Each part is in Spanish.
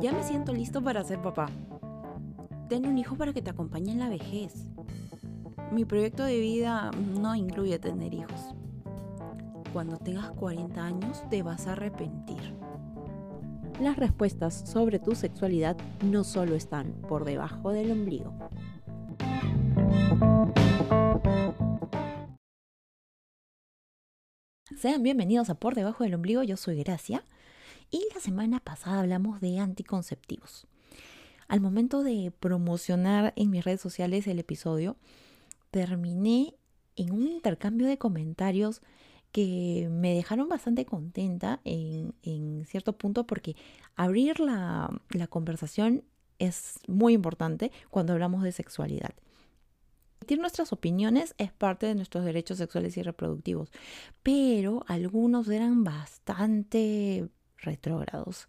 Ya me siento listo para ser papá. Ten un hijo para que te acompañe en la vejez. Mi proyecto de vida no incluye tener hijos. Cuando tengas 40 años te vas a arrepentir. Las respuestas sobre tu sexualidad no solo están por debajo del ombligo. Sean bienvenidos a Por debajo del ombligo, yo soy Gracia y la semana pasada hablamos de anticonceptivos. Al momento de promocionar en mis redes sociales el episodio, terminé en un intercambio de comentarios que me dejaron bastante contenta en, cierto punto porque abrir la, la conversación es muy importante cuando hablamos de sexualidad. Emitir nuestras opiniones es parte de nuestros derechos sexuales y reproductivos, pero algunos eran bastante retrógrados,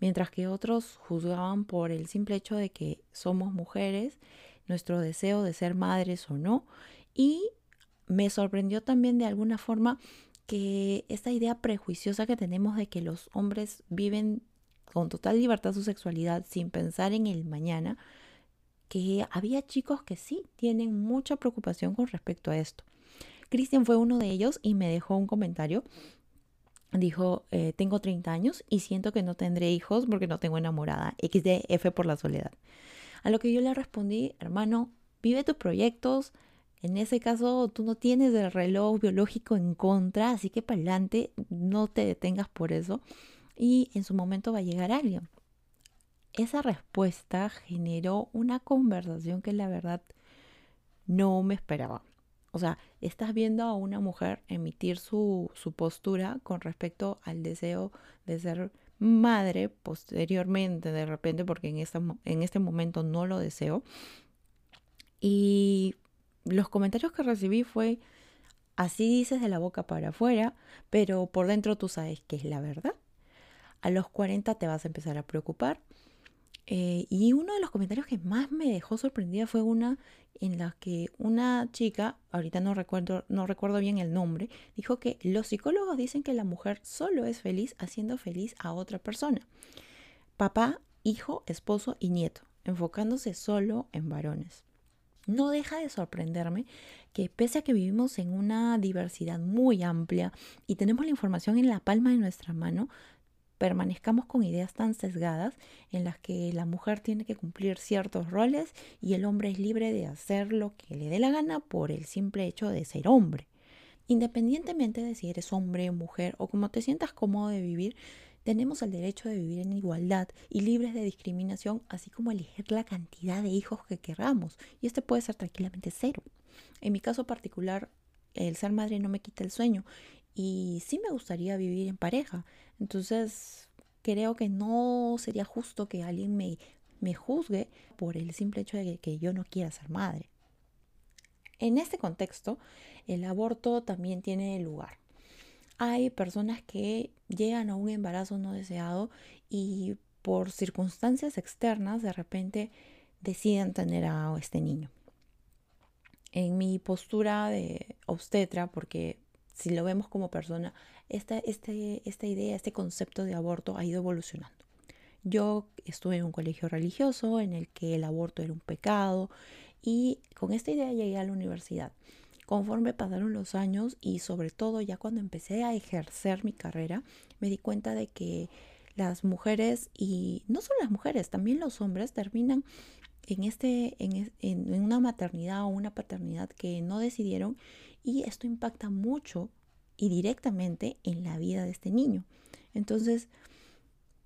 mientras que otros juzgaban por el simple hecho de que somos mujeres, nuestro deseo de ser madres o no, y me sorprendió también de alguna forma que esta idea prejuiciosa que tenemos de que los hombres viven con total libertad su sexualidad sin pensar en el mañana, que había chicos que sí tienen mucha preocupación con respecto a esto. Cristian fue uno de ellos y me dejó un comentario dijo, eh, tengo 30 años y siento que no tendré hijos porque no tengo enamorada. XDF por la soledad. A lo que yo le respondí, hermano, vive tus proyectos. En ese caso, tú no tienes el reloj biológico en contra, así que para adelante, no te detengas por eso. Y en su momento va a llegar alguien. Esa respuesta generó una conversación que la verdad no me esperaba. O sea, estás viendo a una mujer emitir su, su postura con respecto al deseo de ser madre posteriormente, de repente, porque en, esta, en este momento no lo deseo. Y los comentarios que recibí fue, así dices de la boca para afuera, pero por dentro tú sabes que es la verdad. A los 40 te vas a empezar a preocupar eh, y uno de los comentarios que más me dejó sorprendida fue una en la que una chica, ahorita no recuerdo, no recuerdo bien el nombre, dijo que los psicólogos dicen que la mujer solo es feliz haciendo feliz a otra persona. Papá, hijo, esposo y nieto, enfocándose solo en varones. No deja de sorprenderme que pese a que vivimos en una diversidad muy amplia y tenemos la información en la palma de nuestra mano, permanezcamos con ideas tan sesgadas en las que la mujer tiene que cumplir ciertos roles y el hombre es libre de hacer lo que le dé la gana por el simple hecho de ser hombre. Independientemente de si eres hombre, mujer o como te sientas cómodo de vivir, tenemos el derecho de vivir en igualdad y libres de discriminación, así como elegir la cantidad de hijos que queramos. Y este puede ser tranquilamente cero. En mi caso particular, el ser madre no me quita el sueño y sí me gustaría vivir en pareja. Entonces, creo que no sería justo que alguien me, me juzgue por el simple hecho de que yo no quiera ser madre. En este contexto, el aborto también tiene lugar. Hay personas que llegan a un embarazo no deseado y por circunstancias externas de repente deciden tener a este niño. En mi postura de obstetra, porque si lo vemos como persona, esta, este, esta idea, este concepto de aborto ha ido evolucionando. Yo estuve en un colegio religioso en el que el aborto era un pecado y con esta idea llegué a la universidad. Conforme pasaron los años y sobre todo ya cuando empecé a ejercer mi carrera, me di cuenta de que las mujeres y no solo las mujeres, también los hombres terminan en, este, en, en una maternidad o una paternidad que no decidieron y esto impacta mucho y directamente en la vida de este niño. Entonces,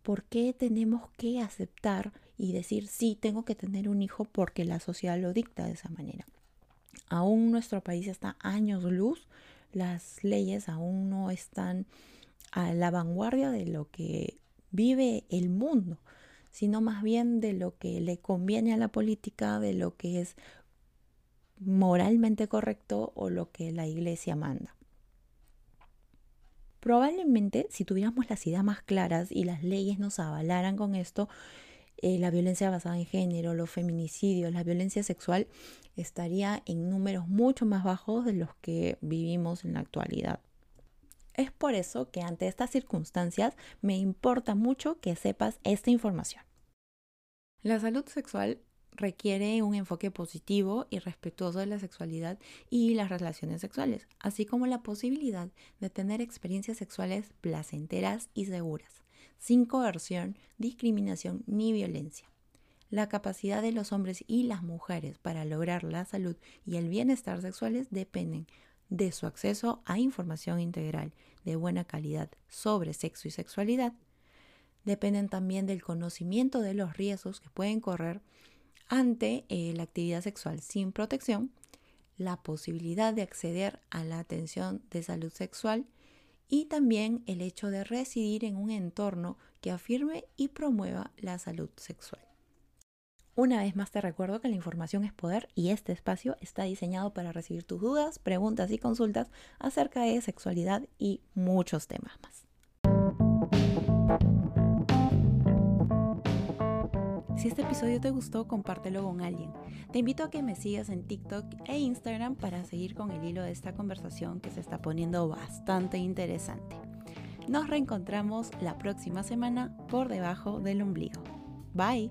¿por qué tenemos que aceptar y decir, sí, tengo que tener un hijo porque la sociedad lo dicta de esa manera? Aún nuestro país está años luz, las leyes aún no están a la vanguardia de lo que vive el mundo, sino más bien de lo que le conviene a la política, de lo que es moralmente correcto o lo que la iglesia manda. Probablemente si tuviéramos las ideas más claras y las leyes nos avalaran con esto, eh, la violencia basada en género, los feminicidios, la violencia sexual estaría en números mucho más bajos de los que vivimos en la actualidad. Es por eso que ante estas circunstancias me importa mucho que sepas esta información. La salud sexual requiere un enfoque positivo y respetuoso de la sexualidad y las relaciones sexuales, así como la posibilidad de tener experiencias sexuales placenteras y seguras, sin coerción, discriminación ni violencia. La capacidad de los hombres y las mujeres para lograr la salud y el bienestar sexuales dependen de su acceso a información integral de buena calidad sobre sexo y sexualidad. Dependen también del conocimiento de los riesgos que pueden correr ante eh, la actividad sexual sin protección, la posibilidad de acceder a la atención de salud sexual y también el hecho de residir en un entorno que afirme y promueva la salud sexual. Una vez más te recuerdo que la información es poder y este espacio está diseñado para recibir tus dudas, preguntas y consultas acerca de sexualidad y muchos temas más. Si este episodio te gustó, compártelo con alguien. Te invito a que me sigas en TikTok e Instagram para seguir con el hilo de esta conversación que se está poniendo bastante interesante. Nos reencontramos la próxima semana por debajo del ombligo. Bye.